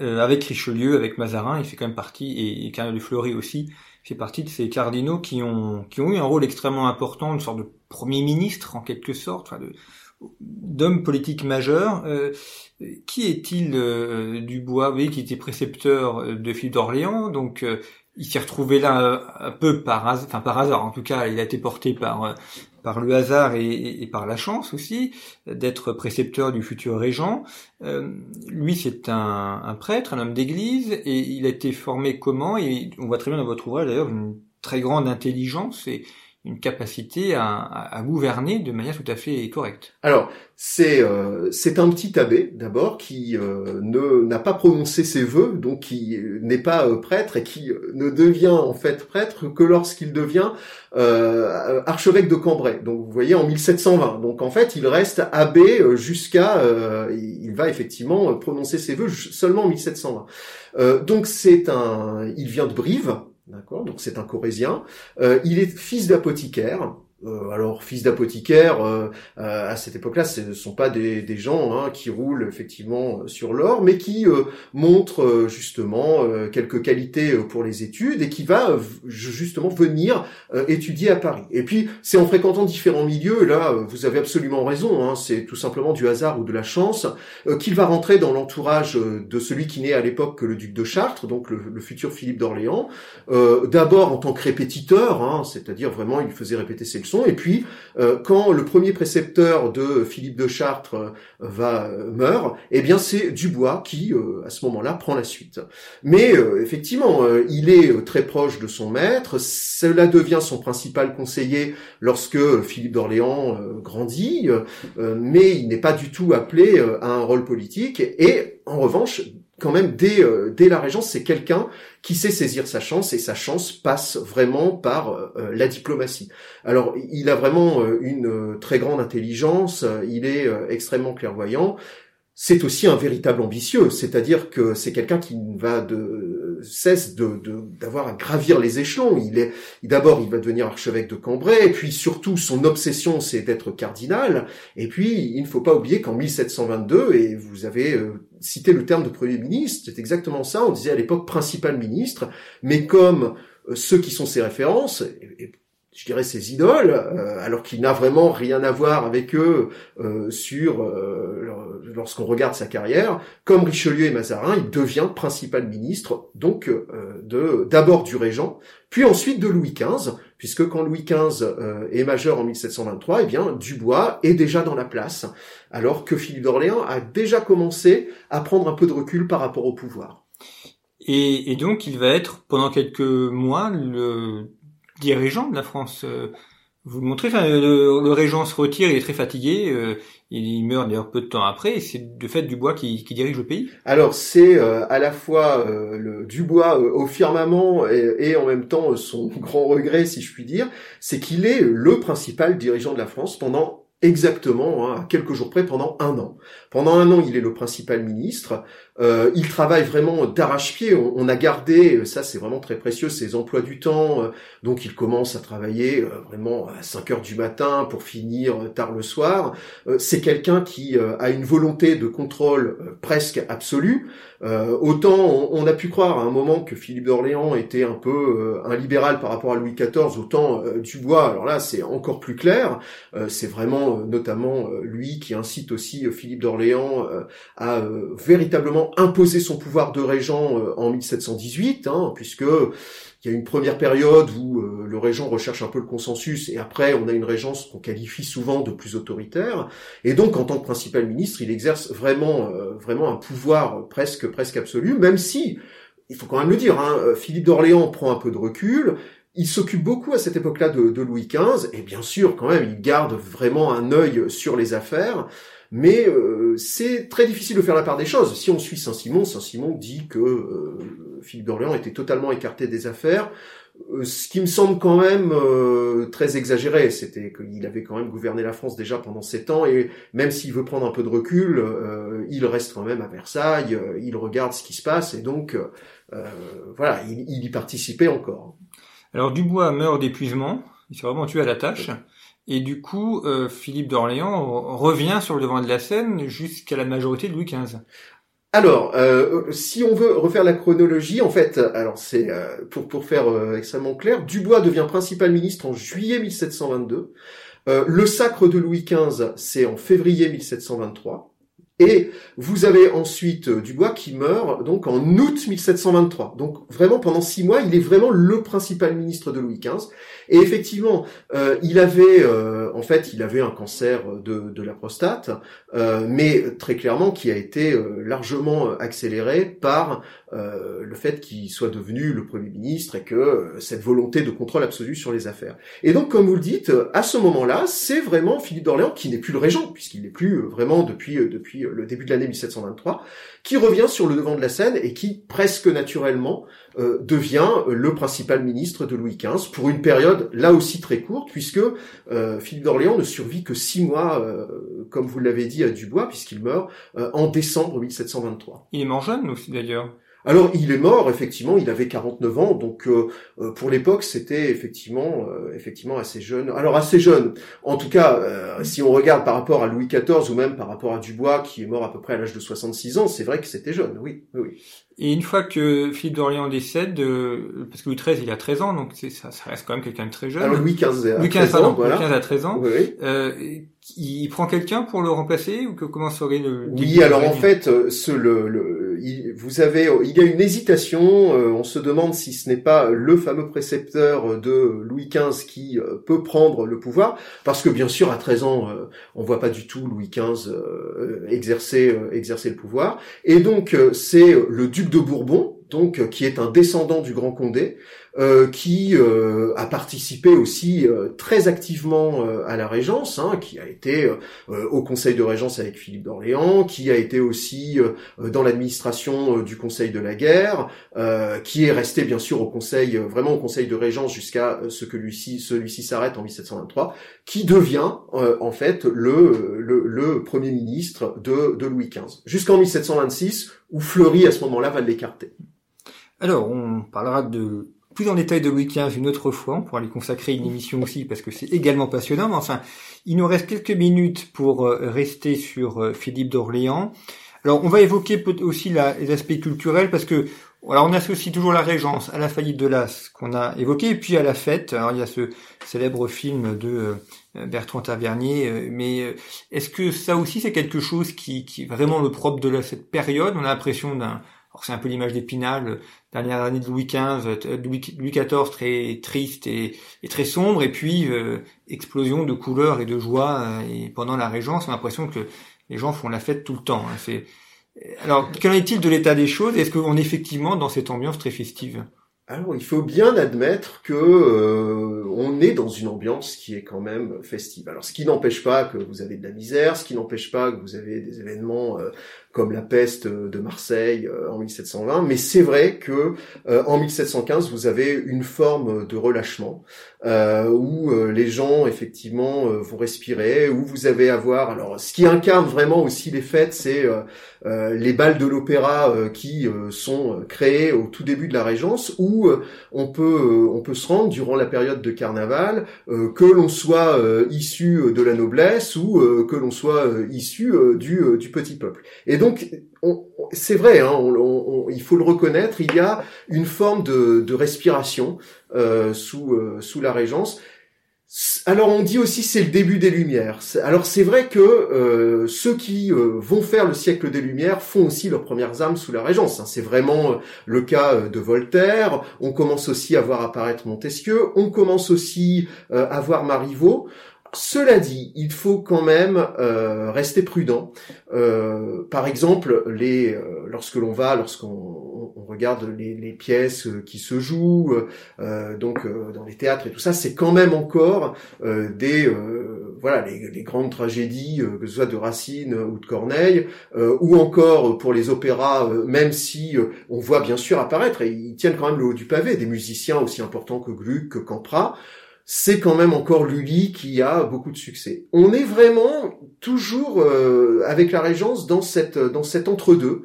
Euh, avec Richelieu, avec Mazarin, il fait quand même partie, et, et de Fleury aussi, fait partie de ces cardinaux qui ont, qui ont eu un rôle extrêmement important, une sorte de premier ministre en quelque sorte, enfin d'homme politique majeur. Euh, qui est-il euh, Dubois? Vous voyez, qui était précepteur de Philippe d'Orléans, donc il s'est retrouvé là euh, un peu par hasard, enfin par hasard en tout cas, il a été porté par euh, le hasard et, par la chance aussi d'être précepteur du futur régent. Euh, lui, c'est un, un, prêtre, un homme d'église, et il a été formé comment? Et on voit très bien dans votre ouvrage d'ailleurs une très grande intelligence et une capacité à, à, gouverner de manière tout à fait correcte. Alors, c'est euh, c'est un petit abbé d'abord qui euh, ne n'a pas prononcé ses vœux, donc qui n'est pas euh, prêtre et qui ne devient en fait prêtre que lorsqu'il devient euh, archevêque de Cambrai. Donc vous voyez en 1720. Donc en fait, il reste abbé jusqu'à il va effectivement prononcer ses vœux seulement en 1720. donc c'est un il vient de Brive D'accord? Donc c'est un Corésien. Euh, il est fils d'apothicaire. Euh, alors, fils d'apothicaire, euh, euh, à cette époque-là, ce ne sont pas des, des gens hein, qui roulent effectivement sur l'or, mais qui montrent justement quelques qualités pour les études et qui va justement venir étudier à Paris. Et puis, c'est en fréquentant différents milieux, là, vous avez absolument raison, hein, c'est tout simplement du hasard ou de la chance, qu'il va rentrer dans l'entourage de celui qui n'est à l'époque que le duc de Chartres, donc le, futur Philippe d'Orléans, d'abord en tant que répétiteur, hein, c'est-à-dire vraiment il faisait répéter ses leçons, et puis, euh, quand le premier précepteur de Philippe de Chartres euh, va euh, meurt, eh bien c'est Dubois qui, à ce moment-là, prend la suite. Mais effectivement, il est très proche de son maître. Cela devient son principal conseiller lorsque Philippe d'Orléans grandit, mais il n'est pas du tout appelé à un rôle politique. Et en revanche, quand même dès, euh, dès la régence, c'est quelqu'un qui sait saisir sa chance et sa chance passe vraiment par euh, euh, la diplomatie. Alors il a vraiment une très grande intelligence, il est extrêmement clairvoyant. C'est aussi un véritable ambitieux, c'est-à-dire que c'est quelqu'un qui va de cesse de d'avoir à gravir les échelons. Il est d'abord il va devenir archevêque de Cambrai, et puis surtout son obsession c'est d'être cardinal. Et puis il ne faut pas oublier qu'en 1722 et vous avez euh, cité le terme de premier ministre, c'est exactement ça. On disait à l'époque principal ministre, mais comme euh, ceux qui sont ses références, je dirais ses idoles, euh, alors qu'il n'a vraiment rien à voir avec eux euh, sur euh, lorsqu'on regarde sa carrière. Comme Richelieu et Mazarin, il devient principal ministre, donc de d'abord du régent, puis ensuite de Louis XV, puisque quand Louis XV est majeur en 1723, eh bien Dubois est déjà dans la place, alors que Philippe d'Orléans a déjà commencé à prendre un peu de recul par rapport au pouvoir. Et, et, donc, il va être pendant quelques mois le dirigeant de la France. Euh, vous le montrez, enfin, le, régent se retire, il est très fatigué, euh, il meurt d'ailleurs peu de temps après, et c'est de fait Dubois qui, qui dirige le pays Alors c'est euh, à la fois le Dubois au firmament et, et, en même temps son grand regret, si je puis dire, c'est qu'il est le principal dirigeant de la France pendant exactement, hein, quelques jours près, pendant un an. Pendant un an, il est le principal ministre. Euh, il travaille vraiment d'arrache-pied. On, a gardé, ça c'est vraiment très précieux, ses emplois du temps. Euh, donc il commence à travailler euh, vraiment à 5 heures du matin pour finir tard le soir. c'est quelqu'un qui a une volonté de contrôle presque absolue. autant on, a pu croire à un moment que Philippe d'Orléans était un peu un libéral par rapport à Louis XIV, autant Dubois, alors là c'est encore plus clair. c'est vraiment notamment lui qui incite aussi Philippe d'Orléans à véritablement imposer son pouvoir de régent euh, en 1718, hein, puisque il y a une première période où euh, le régent recherche un peu le consensus et après on a une régence qu'on qualifie souvent de plus autoritaire. Et donc en tant que principal ministre il exerce vraiment euh, vraiment un pouvoir presque presque absolu même si il faut quand même le dire hein, Philippe d'Orléans prend un peu de recul. Il s'occupe beaucoup à cette époque-là de, de, Louis XV et bien sûr quand même il garde vraiment un œil sur les affaires mais euh, c'est très difficile de faire la part des choses. Si on suit Saint-Simon, Saint-Simon dit que euh, Philippe d'Orléans était totalement écarté des affaires, euh, ce qui me semble quand même très exagéré. C'était qu'il avait quand même gouverné la France déjà pendant sept ans, et même s'il veut prendre un peu de recul, il reste quand même à Versailles, il regarde ce qui se passe, et donc voilà, il, il, y participait encore. Alors Dubois meurt d'épuisement, il s'est vraiment tué à la tâche. Et du coup, Philippe d'Orléans revient sur le devant de la scène jusqu'à la majorité de Louis XV. Alors, euh, si on veut refaire la chronologie, en fait, alors c'est euh, pour pour faire euh, extrêmement clair, Dubois devient principal ministre en juillet 1722. le sacre de Louis XV, c'est en février 1723. Et vous avez ensuite Dubois qui meurt donc en août 1723. Donc vraiment pendant six mois, il est vraiment le principal ministre de Louis XV. Et effectivement, euh, il avait, euh, en fait, il avait un cancer de, de la prostate, euh, mais très clairement qui a été largement accéléré par le fait qu'il soit devenu le premier ministre et que cette volonté de contrôle absolu sur les affaires. Et donc, comme vous le dites, à ce moment-là, c'est vraiment Philippe d'Orléans qui n'est plus le régent, puisqu'il n'est plus vraiment depuis depuis le début de l'année 1723, qui revient sur le devant de la scène et qui presque naturellement euh, devient le principal ministre de Louis XV pour une période là aussi très courte, puisque euh, Philippe d'Orléans ne survit que six mois, euh, comme vous l'avez dit, à Dubois, puisqu'il meurt en décembre 1723. Il est mort jeune aussi d'ailleurs. Alors il est mort effectivement, il avait 49 ans, donc euh, euh, pour l'époque c'était effectivement euh, effectivement assez jeune. Alors assez jeune, en tout cas si on regarde par rapport à Louis XIV ou même par rapport à Dubois qui est mort à peu près à l'âge de 66 ans, c'est vrai que c'était jeune, oui, oui. Et une fois que Philippe d'Orléans décède, parce que Louis XIII il a 13 ans, donc ça, ça reste quand même quelqu'un de très jeune. Alors Louis XV a Louis XV, 13 ans, voilà. Louis XV a 13 ans. Oui. Euh, il prend quelqu'un pour le remplacer ou que comment serait le Oui, alors en fait, ce, le, le il, y a une hésitation. Euh, on se demande si ce n'est pas le fameux précepteur de Louis XV qui euh, peut prendre le pouvoir, parce que bien sûr à 13 ans, euh, on voit pas du tout Louis XV exercer exercer le pouvoir. Et donc c'est le duc de Bourbon, donc qui est un descendant du Grand Condé, euh, qui euh, a participé aussi euh, très activement à la Régence, hein, qui a été au Conseil de Régence avec Philippe d'Orléans, qui a été aussi dans l'administration du Conseil de la Guerre, qui est resté bien sûr au Conseil, vraiment au Conseil de Régence jusqu'à ce que celui-ci celui s'arrête en 1723, qui devient en fait le, le, le, premier ministre de, de Louis XV, jusqu'en 1726 où Fleury à ce moment-là va l'écarter. Alors, on parlera de plus en détail de Louis XV une autre fois. On pourra lui consacrer une émission aussi parce que c'est également passionnant. Mais enfin, il nous reste quelques minutes pour euh, rester sur euh, Philippe d'Orléans. Alors, on va évoquer aussi les aspects culturels parce que alors on associe toujours la Régence à la faillite de l'As qu'on a évoqué, et puis à la fête. Alors il y a ce célèbre film de euh, Bertrand Tavernier, mais est-ce que ça aussi c'est quelque chose qui est vraiment le propre de cette période? On a l'impression d'un c'est un peu l'image d'Épinal, dernière année de Louis XV, Louis, XIV très triste et, très sombre, et puis euh, explosion de couleurs et de joie. Euh, et pendant la Régence, on a l'impression que les gens font la fête tout le temps. Hein. Alors qu'en est-il de l'état des choses? Est-ce qu'on est effectivement dans cette ambiance très festive? Alors, il faut bien admettre que euh, on est dans une ambiance qui est quand même festive. Alors, ce qui n'empêche pas que vous avez de la misère, ce qui n'empêche pas que vous avez des événements comme la peste de Marseille euh, en 1720, mais c'est vrai que euh, en 1715 vous avez une forme de relâchement euh, où les gens effectivement vont respirer, où vous avez à voir. Alors, ce qui incarne vraiment aussi les fêtes, c'est les balles de l'opéra qui sont créées au tout début de la Régence, où on peut on peut se rendre durant la période de carnaval, que l'on soit issu de la noblesse ou que l'on soit issu du, du petit peuple. C'est vrai, hein, il faut le reconnaître, il y a une forme de, respiration euh, sous, euh, sous la Régence. Alors on dit aussi c'est le début des Lumières. Alors c'est vrai que euh, ceux qui vont faire le siècle des Lumières font aussi leurs premières armes sous la Régence. Hein. C'est vraiment le cas de Voltaire. On commence aussi à voir apparaître Montesquieu. On commence aussi à voir Marivaux. Cela dit, il faut quand même euh, rester prudent. Euh, par exemple, euh, lorsque l'on va, lorsqu'on regarde les, pièces qui se jouent, donc dans les théâtres et tout ça, c'est quand même encore des voilà les, grandes tragédies, que ce soit de Racine ou de Corneille, ou encore pour les opéras, même si on voit bien sûr apparaître, et ils tiennent quand même le haut du pavé, des musiciens aussi importants que Gluck, que Campra. C'est quand même encore Lully qui a beaucoup de succès. On est vraiment toujours euh, avec la Régence dans cette dans cet entre-deux,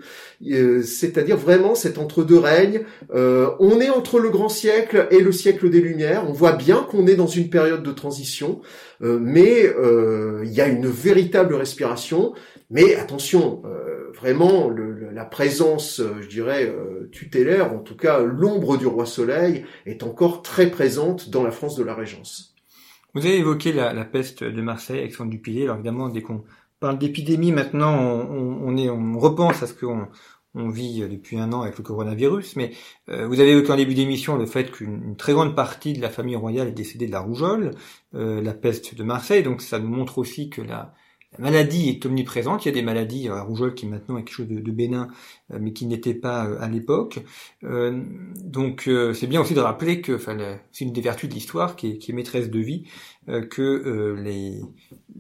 euh, c'est-à-dire vraiment cet entre-deux règne. Euh, on est entre le grand siècle et le siècle des Lumières. On voit bien qu'on est dans une période de transition, mais il y a une véritable respiration. Mais attention, vraiment la présence, je dirais, tutélaire, en tout cas l'ombre du roi Soleil, est encore très présente dans la France de la Régence. Vous avez évoqué la, peste de Marseille, Alexandre Dupilé. Alors évidemment, dès qu'on parle d'épidémie, maintenant, on, repense à ce qu'on on vit depuis un an avec le coronavirus, mais euh, vous avez évoqué en début d'émission le fait qu'une très grande partie de la famille royale est décédée de la rougeole, euh, la peste de Marseille, donc ça nous montre aussi que la, la maladie est omniprésente. Il y a des maladies, la rougeole qui maintenant est quelque chose de, bénin, euh, mais qui n'était pas euh, à l'époque. Euh, donc c'est bien aussi de rappeler que, c'est une des vertus de l'histoire qui est, maîtresse de vie, que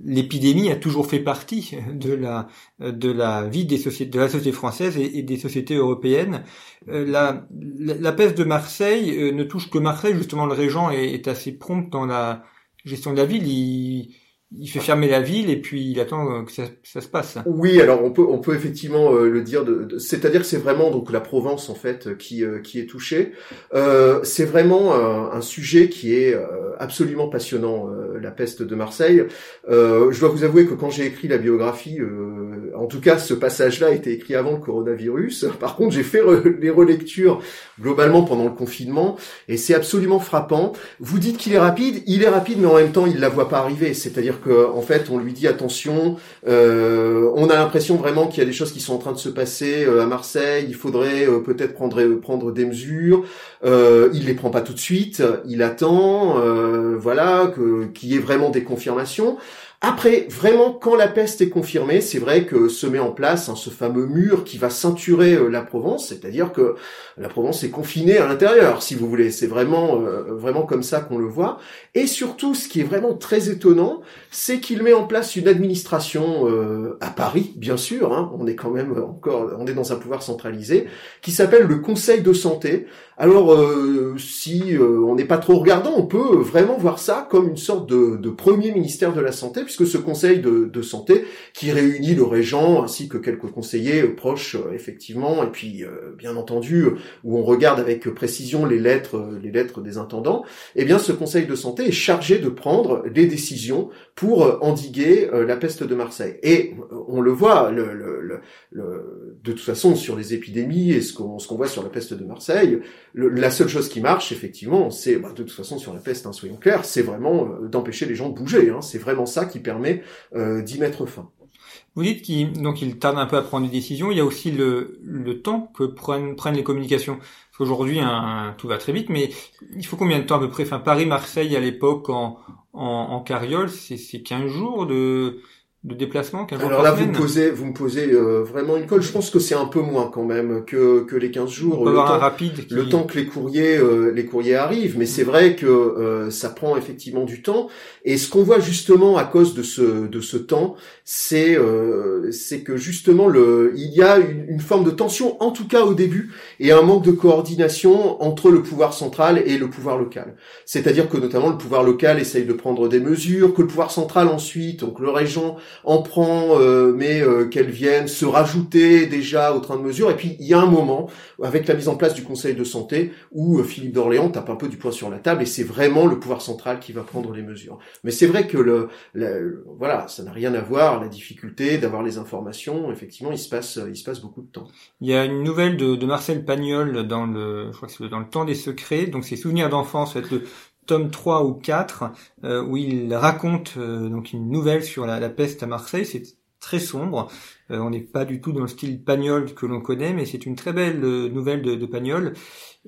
l'épidémie a toujours fait partie de la de vie des sociétés, de la société française et, des sociétés européennes. La, peste de Marseille ne touche que Marseille. Justement, le régent est, est assez prompt dans la gestion de la ville. Il, il fait fermer la ville et puis il attend euh, que ça, ça se passe. Oui, alors on peut on peut effectivement euh, le dire. De, C'est-à-dire que c'est vraiment donc la Provence en fait qui euh, qui est touchée. Euh, c'est vraiment un sujet qui est absolument passionnant, la peste de Marseille. je dois vous avouer que quand j'ai écrit la biographie, en tout cas ce passage-là été écrit avant le coronavirus. Par contre, j'ai fait les relectures globalement pendant le confinement et c'est absolument frappant. Vous dites qu'il est rapide, il est rapide, mais en même temps il la voit pas arriver. C'est-à-dire en fait, on lui dit attention. Euh, on a l'impression vraiment qu'il y a des choses qui sont en train de se passer euh, à Marseille. Il faudrait euh, peut-être prendre prendre des mesures. Euh, il les prend pas tout de suite. Il attend, voilà, que qu'il y ait vraiment des confirmations. Après, vraiment, quand la peste est confirmée, c'est vrai que se met en place hein, ce fameux mur qui va ceinturer la Provence, c'est-à-dire que la Provence est confinée à l'intérieur, si vous voulez. C'est vraiment, vraiment comme ça qu'on le voit. Et surtout, ce qui est vraiment très étonnant, c'est qu'il met en place une administration euh, à Paris, bien sûr. Hein, on est quand même encore, on est dans un pouvoir centralisé, qui s'appelle le Conseil de santé. Alors, si on n'est pas trop regardant, on peut vraiment voir ça comme une sorte de, de premier ministère de la santé puisque ce conseil de, santé, qui réunit le régent ainsi que quelques conseillers euh, proches, euh, effectivement, et puis euh, bien entendu, où on regarde avec précision les lettres, les lettres des intendants, eh bien ce conseil de santé est chargé de prendre les décisions pour endiguer la peste de Marseille. Et on le voit, de toute façon, sur les épidémies et ce qu'on voit sur la peste de Marseille, la seule chose qui marche, effectivement, c'est, bah, de toute façon, sur la peste, hein, soyons clairs, c'est vraiment d'empêcher les gens de bouger. Hein, c'est vraiment ça qui permet euh, d'y mettre fin. Vous dites qu'il donc tarde un peu à prendre des décisions. Il y a aussi le, le temps que prennent, prennent les communications. Un, tout va très vite, mais il faut combien de temps à peu près? Enfin, Paris-Marseille à l'époque en, en, en carriole, c'est 15 jours de de déplacement Alors là, vous me posez, vous me posez euh, vraiment une colle. Je pense que c'est un peu moins quand même que, que les 15 jours. le, temps, rapide le temps que les courriers, euh, les courriers arrivent, mais c'est vrai que euh, ça prend effectivement du temps. Et ce qu'on voit justement à cause de ce de ce temps, c'est c'est que justement le il y a une, une, forme de tension, en tout cas au début, et un manque de coordination entre le pouvoir central et le pouvoir local. C'est-à-dire que notamment le pouvoir local essaye de prendre des mesures, que le pouvoir central ensuite, donc le régent en prend, euh, mais euh, qu'elles viennent se rajouter déjà au train de mesure. Et puis il y a un moment, avec la mise en place du Conseil de santé, où euh, Philippe d'Orléans tape un peu du poing sur la table, et c'est vraiment le pouvoir central qui va prendre les mesures. Mais c'est vrai que le, voilà, ça n'a rien à voir la difficulté d'avoir les informations. Effectivement, il se passe, il se passe beaucoup de temps. Il y a une nouvelle de, de Marcel Pagnol dans le, je crois que dans le temps des secrets, donc ses souvenirs d'enfance, le tome 3 ou 4 euh, où il raconte euh, donc une nouvelle sur la, peste à Marseille. C'est très sombre. Euh, on n'est pas du tout dans le style Pagnol que l'on connaît, mais c'est une très belle nouvelle de, Pagnol.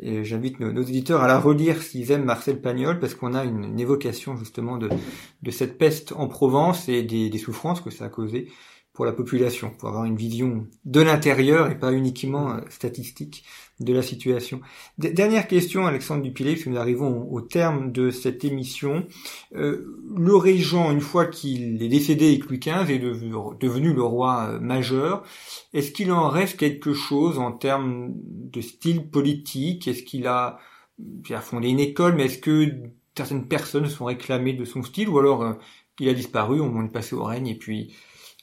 J'invite nos, éditeurs à la relire s'ils aiment Marcel Pagnol, parce qu'on a une, évocation justement de, cette peste en Provence et des, des souffrances que ça a causé pour la population, pour avoir une vision de l'intérieur et pas uniquement statistique de la situation. dernière question, Alexandre Dupilé, puisque nous arrivons au, terme de cette émission. Euh, le régent, une fois qu'il est décédé et que Louis XV est devenu, le roi euh, majeur, est-ce qu'il en reste quelque chose en termes de style politique? Est-ce qu'il a, fondé une école, mais est-ce que certaines personnes sont réclamées de son style, ou alors il a disparu, on est passé au règne, et puis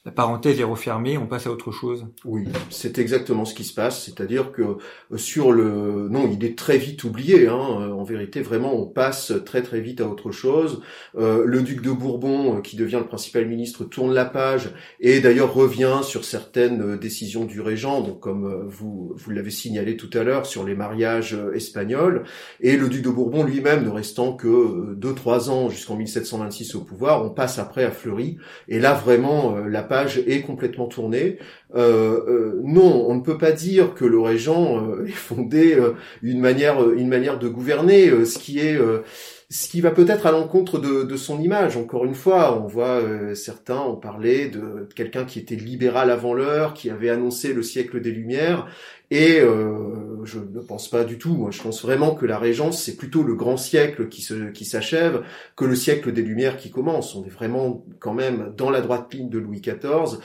la parenthèse est refermée, on passe à autre chose. Oui, c'est exactement ce qui se passe, c'est-à-dire que euh, sur le... Non, il est très vite oublié, hein. Euh, en vérité, vraiment, on passe très très vite à autre chose. Euh, le duc de Bourbon, qui devient le principal ministre, tourne la page et d'ailleurs revient sur certaines décisions du régent, donc comme vous, vous l'avez signalé tout à l'heure, sur les mariages espagnols. Et le duc de Bourbon lui-même, ne restant que 2-3 ans jusqu'en 1726 au pouvoir, on passe après à Fleury. Et là, vraiment, la page est complètement tournée. Euh, euh, non, on ne peut pas dire que le régent euh, ait fondé une manière, une manière de gouverner, ce qui est ce qui va peut-être à l'encontre de, son image. Encore une fois, on voit certains ont parlé de quelqu'un qui était libéral avant l'heure, qui avait annoncé le siècle des Lumières, et euh, je ne pense pas du tout. Je pense vraiment que la Régence, c'est plutôt le grand siècle qui se qui s'achève que le siècle des Lumières qui commence. On est vraiment quand même dans la droite ligne de Louis XIV,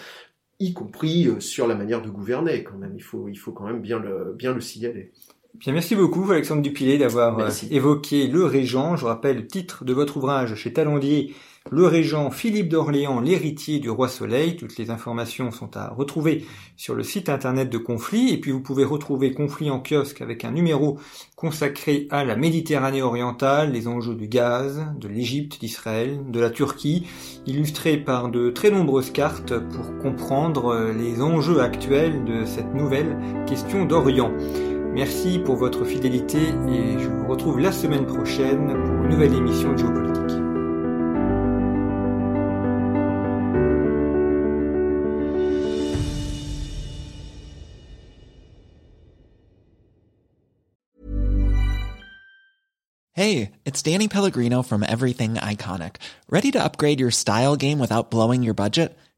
y compris euh, sur la manière de gouverner. Quand même, il faut il faut quand même bien le bien le signaler. Bien, merci beaucoup Alexandre Dupilet d'avoir euh, évoqué le Régent. Je rappelle le titre de votre ouvrage chez Talandier le régent Philippe d'Orléans, l'héritier du roi Soleil. Toutes les informations sont à retrouver sur le site internet de Conflit. Et puis vous pouvez retrouver Conflit en kiosque avec un numéro consacré à la Méditerranée orientale, les enjeux du gaz, de l'Égypte, d'Israël, de la Turquie, illustré par de très nombreuses cartes pour comprendre les enjeux actuels de cette nouvelle question d'Orient. Merci pour votre fidélité et je vous retrouve la semaine prochaine pour une nouvelle émission de géopolitique. Hey, it's Danny Pellegrino from Everything Iconic. Ready to upgrade your style game without blowing your budget?